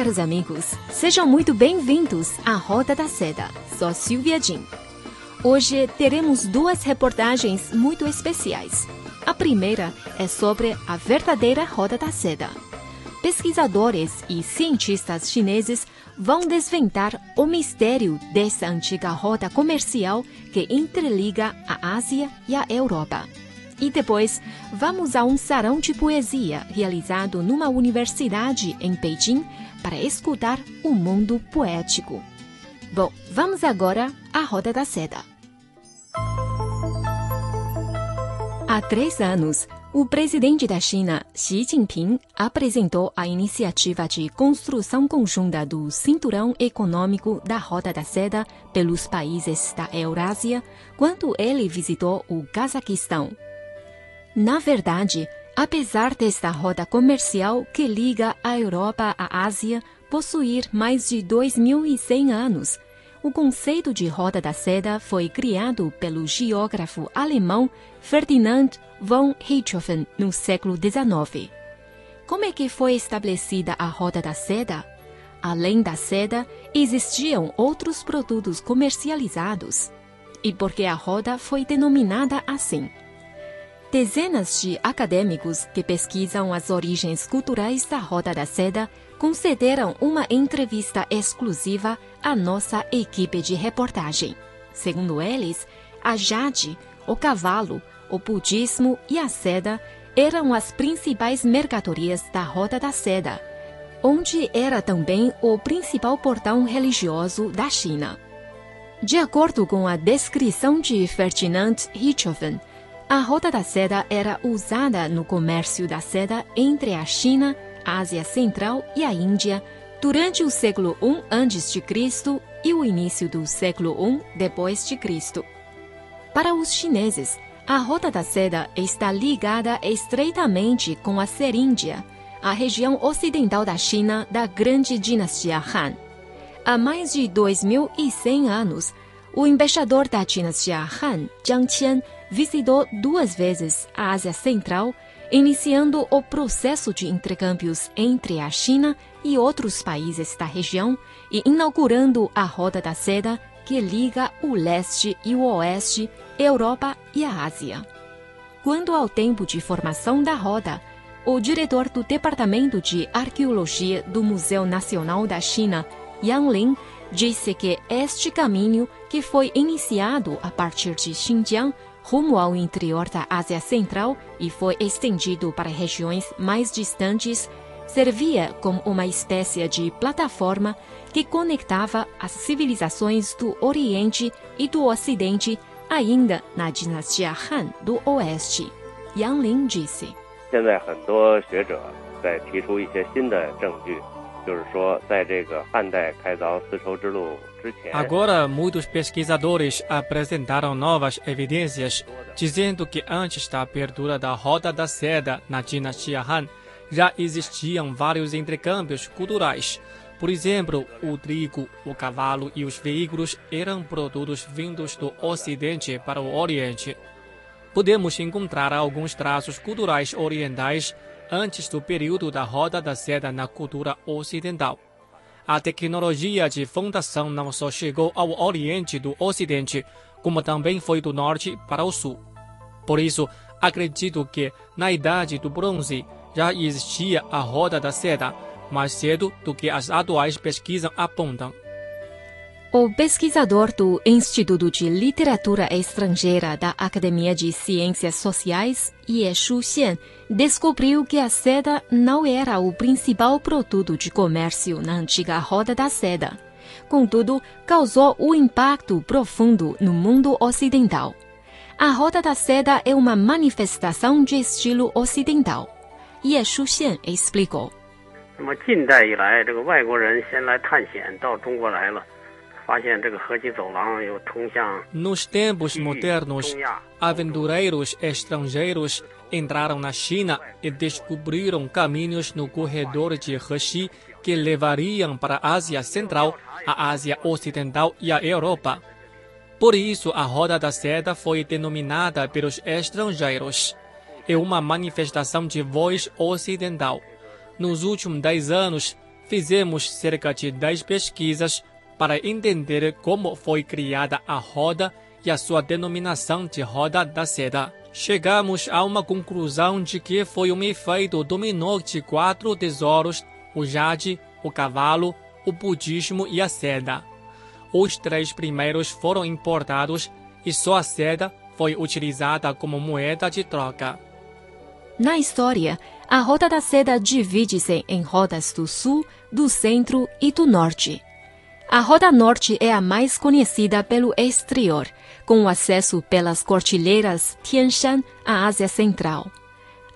Caros amigos. Sejam muito bem-vindos à Roda da Seda. Sou Silvia Jin. Hoje teremos duas reportagens muito especiais. A primeira é sobre a verdadeira Roda da Seda. Pesquisadores e cientistas chineses vão desvendar o mistério dessa antiga roda comercial que interliga a Ásia e a Europa. E depois, vamos a um salão de poesia realizado numa universidade em Beijing para escutar o mundo poético. Bom, vamos agora à Roda da Seda. Há três anos, o presidente da China, Xi Jinping, apresentou a iniciativa de construção conjunta do Cinturão Econômico da Roda da Seda pelos países da Eurásia quando ele visitou o Cazaquistão. Na verdade, apesar desta roda comercial que liga a Europa à Ásia possuir mais de 2.100 anos, o conceito de roda da seda foi criado pelo geógrafo alemão Ferdinand von Richthofen no século XIX. Como é que foi estabelecida a roda da seda? Além da seda, existiam outros produtos comercializados. E por que a roda foi denominada assim? Dezenas de acadêmicos que pesquisam as origens culturais da Roda da Seda concederam uma entrevista exclusiva à nossa equipe de reportagem. Segundo eles, a jade, o cavalo, o budismo e a seda eram as principais mercadorias da Roda da Seda, onde era também o principal portão religioso da China. De acordo com a descrição de Ferdinand Richthofen, a Rota da Seda era usada no comércio da seda entre a China, Ásia Central e a Índia durante o século I a.C. e o início do século I depois de Cristo. Para os chineses, a Rota da Seda está ligada estreitamente com a Seríndia, a região ocidental da China da grande dinastia Han. Há mais de 2.100 anos, o embaixador da dinastia Han, Jiang Qian, visitou duas vezes a Ásia Central, iniciando o processo de intercâmbios entre a China e outros países da região e inaugurando a Roda da Seda, que liga o leste e o oeste, Europa e a Ásia. Quanto ao tempo de formação da roda, o diretor do Departamento de Arqueologia do Museu Nacional da China, Yang Lin, disse que este caminho, que foi iniciado a partir de Xinjiang, rumo ao interior da Ásia Central e foi estendido para regiões mais distantes, servia como uma espécie de plataforma que conectava as civilizações do Oriente e do Ocidente, ainda na dinastia Han do Oeste. Yang Lin disse. 现在很多学者在提出一些新的证据，就是说，在这个汉代开凿丝绸之路之前， Agora, muitos pesquisadores apresentaram novas evidências dizendo que antes da abertura da Roda da Seda na dinastia Han, já existiam vários intercâmbios culturais. Por exemplo, o trigo, o cavalo e os veículos eram produtos vindos do Ocidente para o Oriente. Podemos encontrar alguns traços culturais orientais antes do período da Roda da Seda na cultura ocidental. A tecnologia de fundação não só chegou ao Oriente do Ocidente, como também foi do Norte para o Sul. Por isso, acredito que, na Idade do Bronze, já existia a Roda da Seda, mais cedo do que as atuais pesquisas apontam. O pesquisador do Instituto de Literatura Estrangeira da Academia de Ciências Sociais, Ye Shuxian, descobriu que a seda não era o principal produto de comércio na antiga Roda da Seda. Contudo, causou um impacto profundo no mundo ocidental. A Roda da Seda é uma manifestação de estilo ocidental. Ye Shuxian explicou. 那么近代以来，这个外国人先来探险到中国来了， Nos tempos modernos, aventureiros estrangeiros entraram na China e descobriram caminhos no corredor de Hexi que levariam para a Ásia Central, a Ásia Ocidental e a Europa. Por isso, a Roda da Seda foi denominada pelos estrangeiros. É uma manifestação de voz ocidental. Nos últimos dez anos, fizemos cerca de dez pesquisas para entender como foi criada a roda e a sua denominação de Roda da Seda. Chegamos a uma conclusão de que foi um efeito dominó de quatro tesouros o jade, o cavalo, o budismo e a seda. Os três primeiros foram importados e só a seda foi utilizada como moeda de troca. Na história, a Rota da Seda divide-se em rodas do Sul, do Centro e do Norte. A Roda Norte é a mais conhecida pelo exterior, com acesso pelas cordilheiras Tian Shan à Ásia Central.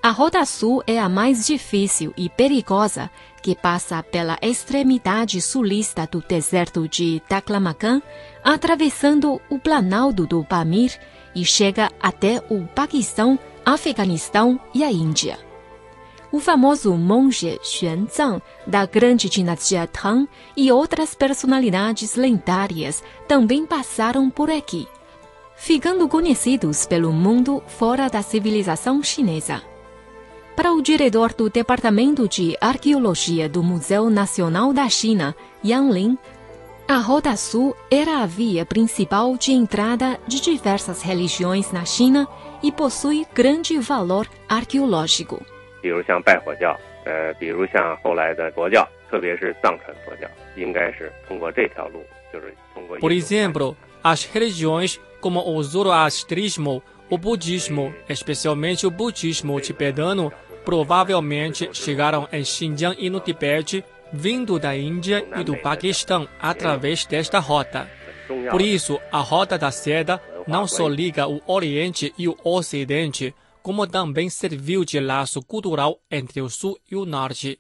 A Roda Sul é a mais difícil e perigosa, que passa pela extremidade sulista do deserto de Taklamakan, atravessando o Planalto do Pamir e chega até o Paquistão, Afeganistão e a Índia. O famoso monge Xuanzang, da grande dinastia Tang, e outras personalidades lendárias também passaram por aqui, ficando conhecidos pelo mundo fora da civilização chinesa. Para o diretor do Departamento de Arqueologia do Museu Nacional da China, Yang Lin, a Rota Sul era a via principal de entrada de diversas religiões na China e possui grande valor arqueológico. Por exemplo, as religiões como o zoroastrismo, o budismo, especialmente o budismo tibetano, provavelmente chegaram em Xinjiang e no Tibete, vindo da Índia e do Paquistão através desta rota. Por isso, a Rota da Seda não só liga o Oriente e o Ocidente, como também serviu de laço cultural entre o Sul e o Norte.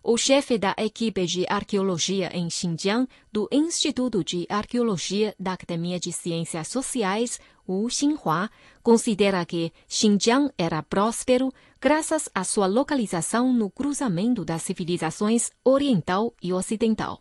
O chefe da equipe de arqueologia em Xinjiang do Instituto de Arqueologia da Academia de Ciências Sociais, Wu Xinhua, considera que Xinjiang era próspero graças à sua localização no cruzamento das civilizações oriental e ocidental.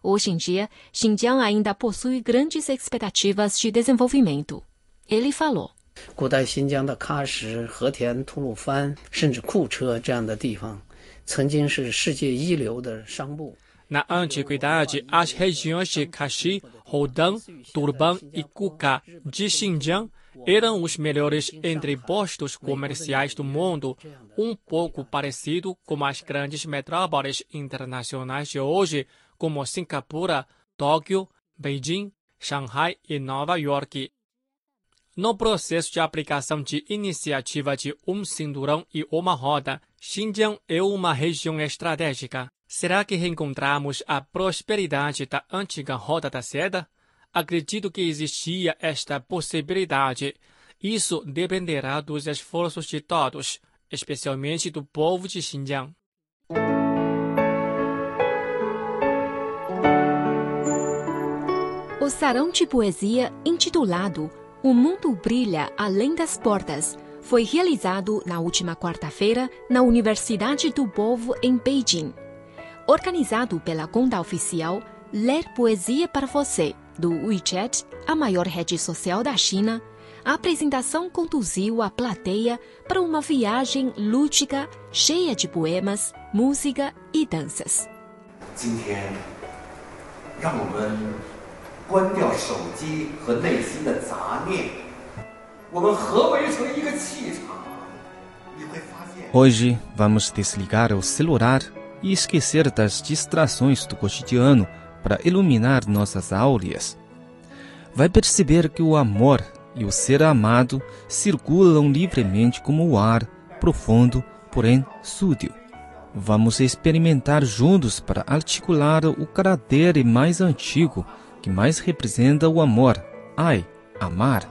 Hoje em dia, Xinjiang ainda possui grandes expectativas de desenvolvimento. Ele falou. 古代新疆的喀什、和田、吐鲁番，甚至库车这样的地方，曾经是世界一流的商埠。Na antiguidade, as regiões de Kashi, Rodan, Turban e Kuka de Xinjiang eram os melhores entrepostos comerciais do mundo, um pouco parecido com as grandes metrópoles internacionais de hoje, como Singapura, Tóquio, Beijing, Shanghai e Nova York. No processo de aplicação de iniciativa de um cinturão e uma roda, Xinjiang é uma região estratégica. Será que reencontramos a prosperidade da antiga Roda da Seda? Acredito que existia esta possibilidade. Isso dependerá dos esforços de todos, especialmente do povo de Xinjiang. O salão de poesia intitulado O Mundo Brilha Além das Portas foi realizado na última quarta-feira na Universidade do Povo em Beijing. Organizado pela conta oficial Ler Poesia para Você, do WeChat, a maior rede social da China, a apresentação conduziu a plateia para uma viagem lúdica cheia de poemas, música e danças. 今天，让我们关掉手机和内心的杂念，我们合为成一个气场。Hoje vamos desligar o celular e esquecer das distrações do cotidiano para iluminar nossas áureas. Vai perceber que o amor e o ser amado circulam livremente como o ar, profundo, porém sútil. Vamos experimentar juntos para articular o caráter mais antigo, que mais representa o amor, ai, amar.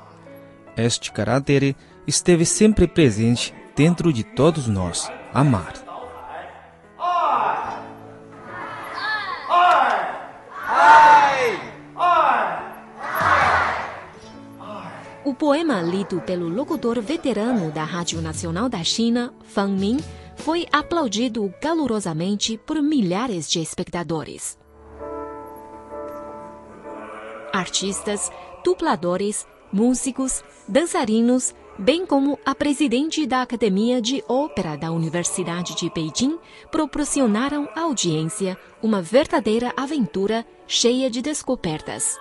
Este caráter esteve sempre presente dentro de todos nós, amar. O poema lido pelo locutor veterano da Rádio Nacional da China, Fang Ming, foi aplaudido calorosamente por milhares de espectadores. Artistas, dubladores, músicos, dançarinos, bem como a presidente da Academia de Ópera da Universidade de Beijing, proporcionaram à audiência uma verdadeira aventura cheia de descobertas.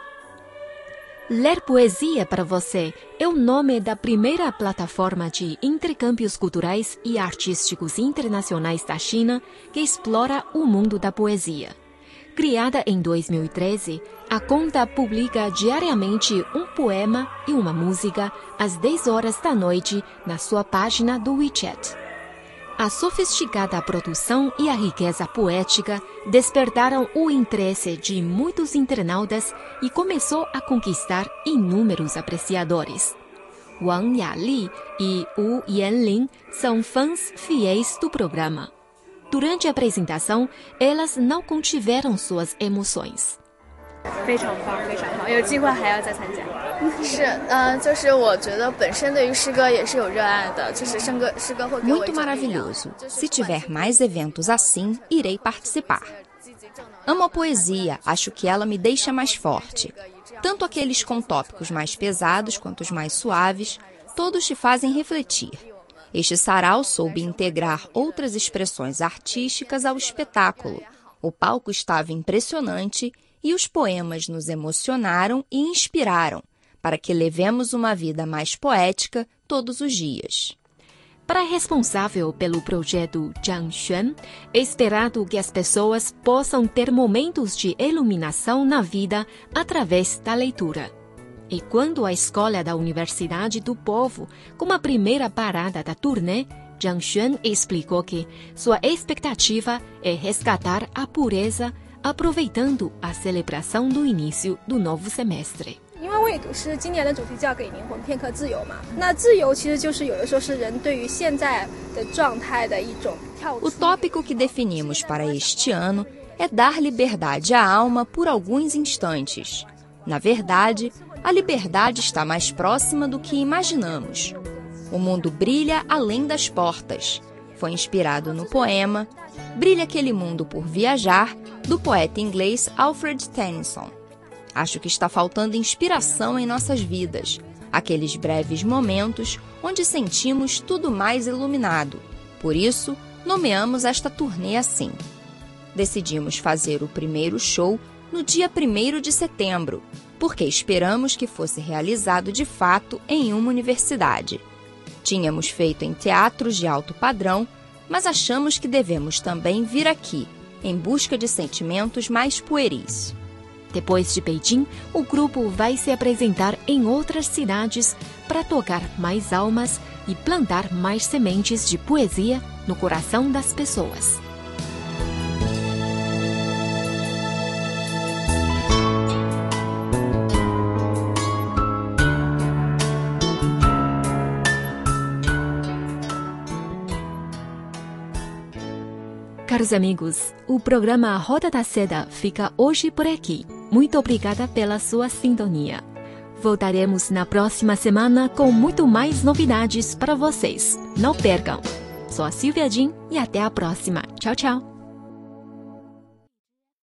Ler Poesia para Você é o nome da primeira plataforma de intercâmbios culturais e artísticos internacionais da China que explora o mundo da poesia. Criada em 2013, a conta publica diariamente um poema e uma música às 10 horas da noite na sua página do WeChat. A sofisticada produção e a riqueza poética despertaram o interesse de muitos internautas e começou a conquistar inúmeros apreciadores. Wang Yali e Wu Yanlin são fãs fiéis do programa. Durante a apresentação, elas não contiveram suas emoções. 非常棒，非常棒，有机会还要再参加。是，嗯，就是我觉得本身对于诗歌也是有热爱的，就是诗歌，诗歌会 Muito maravilhoso. Se tiver mais eventos assim, irei participar. Amo a poesia, acho que ela me deixa mais forte. Tanto aqueles com tópicos mais pesados quanto os mais suaves, todos te fazem refletir. Este sarau soube integrar outras expressões artísticas ao espetáculo. O palco estava impressionante e os poemas nos emocionaram e inspiraram para que levemos uma vida mais poética todos os dias. Para a responsável pelo projeto Zhang Xuan, é esperado que as pessoas possam ter momentos de iluminação na vida através da leitura. E quando a escolha da Universidade do Povo, como a primeira parada da turnê, Zhang Xuan explicou que sua expectativa é resgatar a pureza aproveitando a celebração do início do novo semestre. O tópico que definimos para este ano é dar liberdade à alma por alguns instantes. Na verdade, a liberdade está mais próxima do que imaginamos. O mundo brilha além das portas. Foi inspirado no poema Brilha aquele mundo por viajar do poeta inglês Alfred Tennyson. Acho que está faltando inspiração em nossas vidas, aqueles breves momentos onde sentimos tudo mais iluminado. Por isso, nomeamos esta turnê assim. Decidimos fazer o primeiro show no dia 1 de setembro, porque esperamos que fosse realizado de fato em uma universidade. Tínhamos feito em teatros de alto padrão, mas achamos que devemos também vir aqui em busca de sentimentos mais pueris. Depois de Beijing, o grupo vai se apresentar em outras cidades para tocar mais almas e plantar mais sementes de poesia no coração das pessoas. Caros amigos, o programa Roda da Seda fica hoje por aqui. Muito obrigada pela sua sintonia. Voltaremos na próxima semana com muito mais novidades para vocês. Não percam! Sou a Silvia Jin e até a próxima. Tchau, tchau!